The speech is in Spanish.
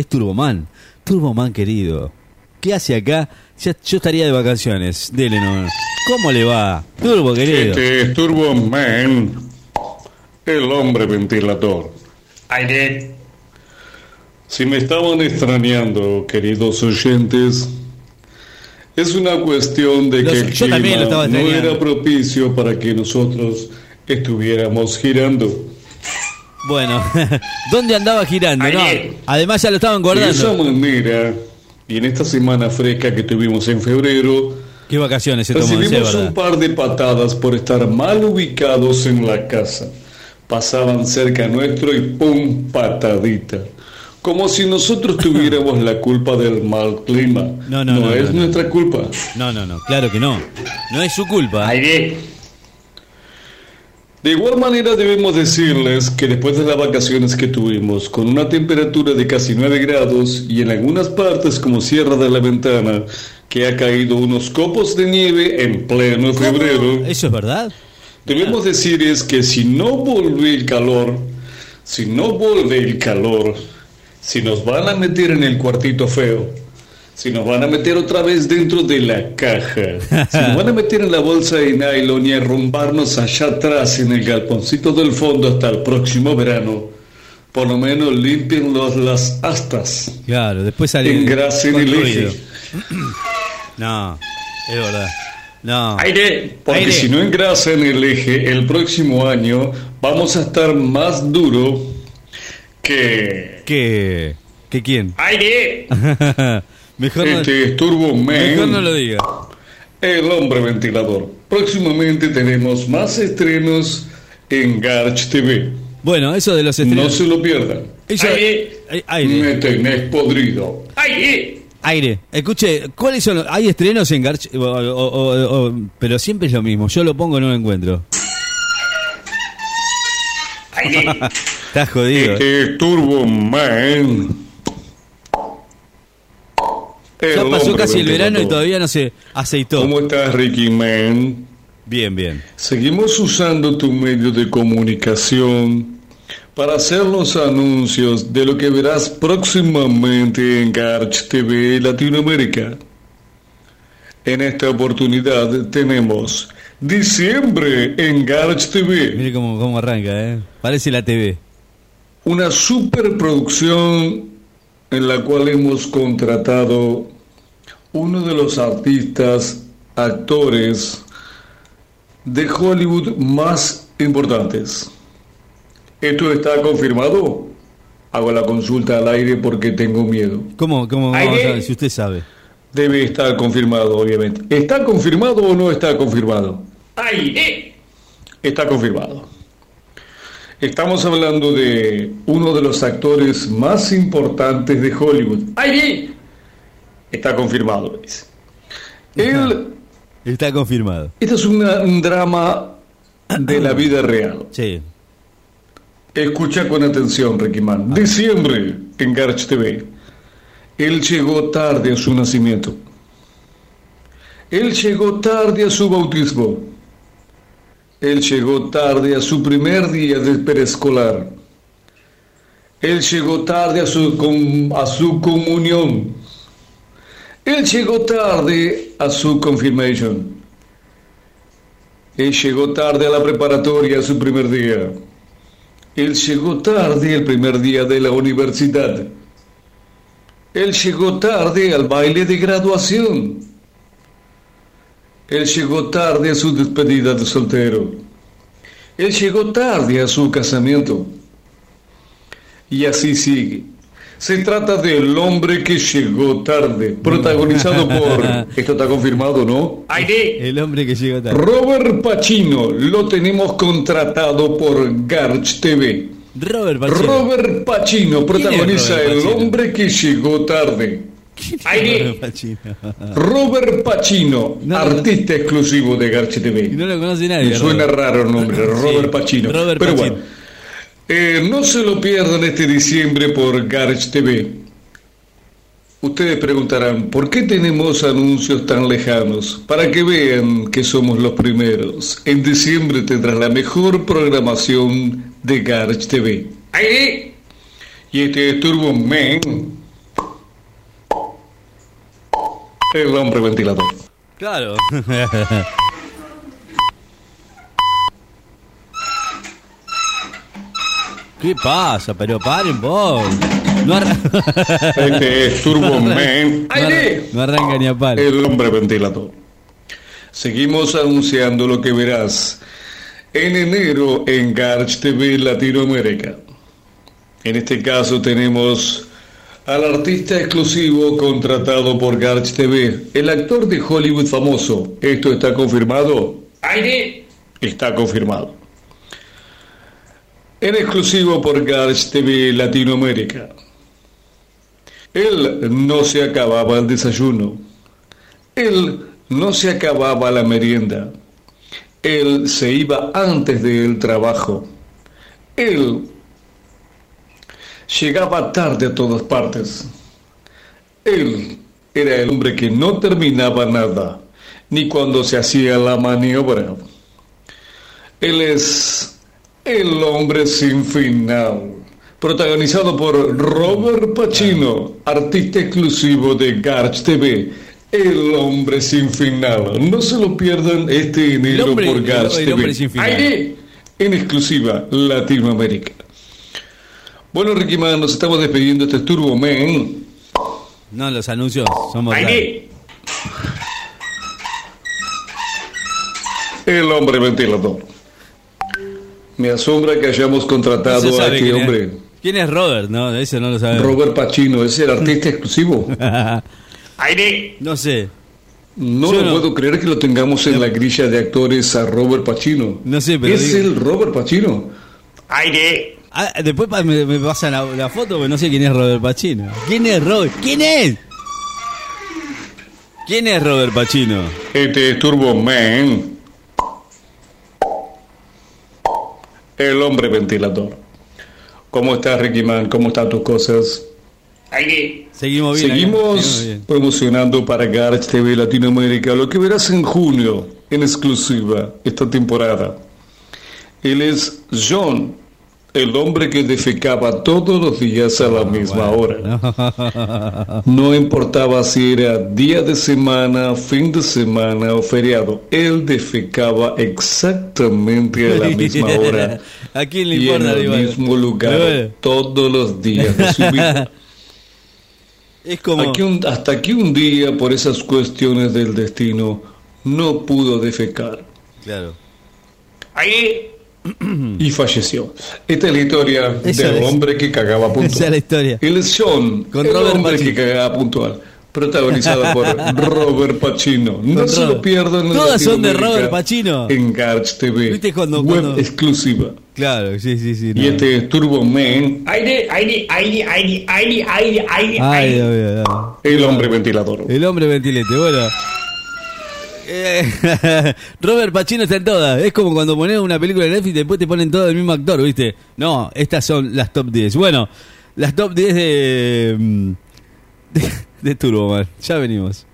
es Turboman. Turboman querido. ¿Qué hace acá? Ya- yo estaría de vacaciones. Dele, no. ¿Cómo le va? Turbo querido. Este es Turbo Man, el hombre ventilador. Aire. Si me estaban extrañando, queridos oyentes, es una cuestión de Los- que el clima no era propicio para que nosotros estuviéramos girando. Bueno, ¿dónde andaba girando? No, además ya lo estaban De esa guardando. manera, y en esta semana fresca que tuvimos en febrero, ¿Qué vacaciones se Recibimos un par de patadas por estar mal ubicados en la casa. Pasaban cerca nuestro y ¡pum! patadita. Como si nosotros tuviéramos la culpa del mal clima. No, no, no, es no, no. nuestra culpa. No, no, no, claro que no. No es su culpa. Aire. De igual manera debemos decirles que después de las vacaciones que tuvimos, con una temperatura de casi 9 grados y en algunas partes como Sierra de la Ventana, que ha caído unos copos de nieve en pleno febrero. ¿Eso es verdad? Debemos decir es que si no vuelve el calor, si no vuelve el calor, si nos van a meter en el cuartito feo, si nos van a meter otra vez dentro de la caja, si nos van a meter en la bolsa de nylon y arrumbarnos allá atrás en el galponcito del fondo hasta el próximo verano, por lo menos limpien los, las astas, Claro, después sale. engrasen el eje. No, es verdad. No. Aire. Porque Aire. si no engrasan el eje, el próximo año vamos a estar más duro que ¿Qué? ¿Qué quién? Aire. mejor, no, este Turbo mejor no Man, lo diga. el hombre ventilador. Próximamente tenemos más estrenos en Garch TV. Bueno, eso de los No estrenos. se lo pierdan. eso- Aire. Aire. Me tenés podrido. Aire. Aire. Escuche, ¿cuáles son los- ¿Hay estrenos en Garch? o- o- o- o- pero siempre es lo mismo. Yo lo pongo y no lo encuentro. Aire. Está jodido. Este es Turbo Man. El Ya pasó casi el verano y todavía no se aceitó. ¿Cómo estás, Ricky Man? Bien, bien. Seguimos usando tu medio de comunicación para hacer los anuncios de lo que verás próximamente en Garch TV Latinoamérica. En esta oportunidad tenemos diciembre en Garch TV, Mire cómo, cómo arranca, ¿eh? Parece la TV. una superproducción en la cual hemos contratado uno de los artistas, actores de Hollywood más importantes. ¿Esto está confirmado? Hago la consulta al aire porque tengo miedo. ¿Cómo, cómo vamos a ver si usted sabe? Debe estar confirmado, obviamente. ¿Está confirmado o no está confirmado? Aire. Está confirmado. Estamos hablando de uno de los actores más importantes de Hollywood. Aire. Está confirmado, dice. Él, Está confirmado. este es una- un drama de la vida real. Sí. Escucha con atención, Ricky Man. Diciembre en Garch TV. Él llegó tarde a su nacimiento. Él llegó tarde a su bautismo. Él llegó tarde a su primer día de preescolar. Él llegó tarde a su, a su comunión. Él llegó tarde a su confirmation. Él llegó tarde a la preparatoria, a su primer día. Él llegó tarde el primer día de la universidad. Él llegó tarde al baile de graduación. Él llegó tarde a su despedida de soltero. Él llegó tarde a su casamiento. Y así sigue. Se trata del hombre que llegó tarde, protagonizado por... Esto está confirmado, ¿no? Aire. El hombre que llegó tarde. Robert Pacino, lo tenemos contratado por Garch TV. Robert Pacino. Robert Pacino protagoniza Robert El hombre que llegó tarde. Aire. Robert Pacino. Robert Pacino, No, artista exclusivo de Garch TV. No lo conoce nadie. Me suena Robert. raro el nombre, Robert Pacino. Robert Pero Pacino. bueno, eh, no se lo pierdan este diciembre por Garch TV. Ustedes preguntarán, ¿por qué tenemos anuncios tan lejanos? Para que vean que somos los primeros. En diciembre tendrás la mejor programación de Garch TV. Aire. Y este es Turbo Man, El hombre ventilador. Claro. ¿Qué pasa? Pero paren vos. No, Este es Turbo Man. no arra- ¡Aire! no arranca ni a palo. El hombre ventilador. Seguimos anunciando lo que verás en enero en Garch TV Latinoamérica. En este caso tenemos al artista exclusivo contratado por Garch TV, el actor de Hollywood famoso. ¿Esto está confirmado? Aire. Está confirmado. En exclusivo por Garch TV Latinoamérica. Él no se acababa el desayuno. Él no se acababa la merienda. Él se iba antes del trabajo. Él llegaba tarde a todas partes. Él era el hombre que no terminaba nada, ni cuando se hacía la maniobra. Él es el hombre sin final, protagonizado por Robert Pacino, artista exclusivo de Garch TV. El hombre sin final. No se lo pierdan este enero hombre, por el, Garch el TV. hombre sin final. Aire en exclusiva Latinoamérica. Bueno, Ricky Man, nos estamos despidiendo. Este es Turbo Man. No, los anuncios somos. El hombre ventilador. Me asombra que hayamos No contratado a este es. hombre. ¿Quién es Robert? No, eso no lo sabemos. Robert Pacino, es el artista exclusivo. Aire. no sé. No Yo lo no. puedo creer que lo tengamos en la grilla de actores a Robert Pacino. No sé, pero Es digo- el Robert Pacino. Aire. Ah, después me, me pasan la, la foto, pero no sé quién es Robert Pacino. ¿Quién es Robert? ¿Quién es? ¿Quién es Robert Pacino? Este es Turbo Man. El hombre ventilador. ¿Cómo estás, Ricky Man? ¿Cómo están tus cosas? Aire. Seguimos bien. Seguimos seguimos bien. promocionando para Garch TV Latinoamérica lo que verás en junio, en exclusiva, esta temporada. Él es John, el hombre que defecaba todos los días a la misma hora. No importaba si era día de semana, fin de semana o feriado, él defecaba exactamente a la misma hora. ¿A quién le y en el igual? mismo lugar todos los días de su vida. Es como. Aquí un- hasta que un día, por esas cuestiones del destino, no pudo defecar Claro. Aire. Y falleció. Esta es la historia Esa del es- hombre que cagaba puntual. Esa es la historia. Es Sean, Con el Robert hombre Pacino. que cagaba puntual. Protagonizado por Robert Pacino. No Con se lo Robert. pierdan en Todas son de Robert Pacino. En Garch TV. ¿Viste cuando- web cuando- exclusiva. Claro, sí, sí, sí. no. Y este es Turbo Man, Aire. Aire. Aire. Aire. Aire. Aire. Aire. Aire. No. el hombre ventilador. El hombre ventilete, bueno. Eh, Robert Pacino está en todas. Es como cuando pones una película de Netflix y después te ponen todo el mismo actor, ¿viste? No, estas son las top 10. Bueno, las top 10 de, mm, de, de Turbo, man. Ya venimos.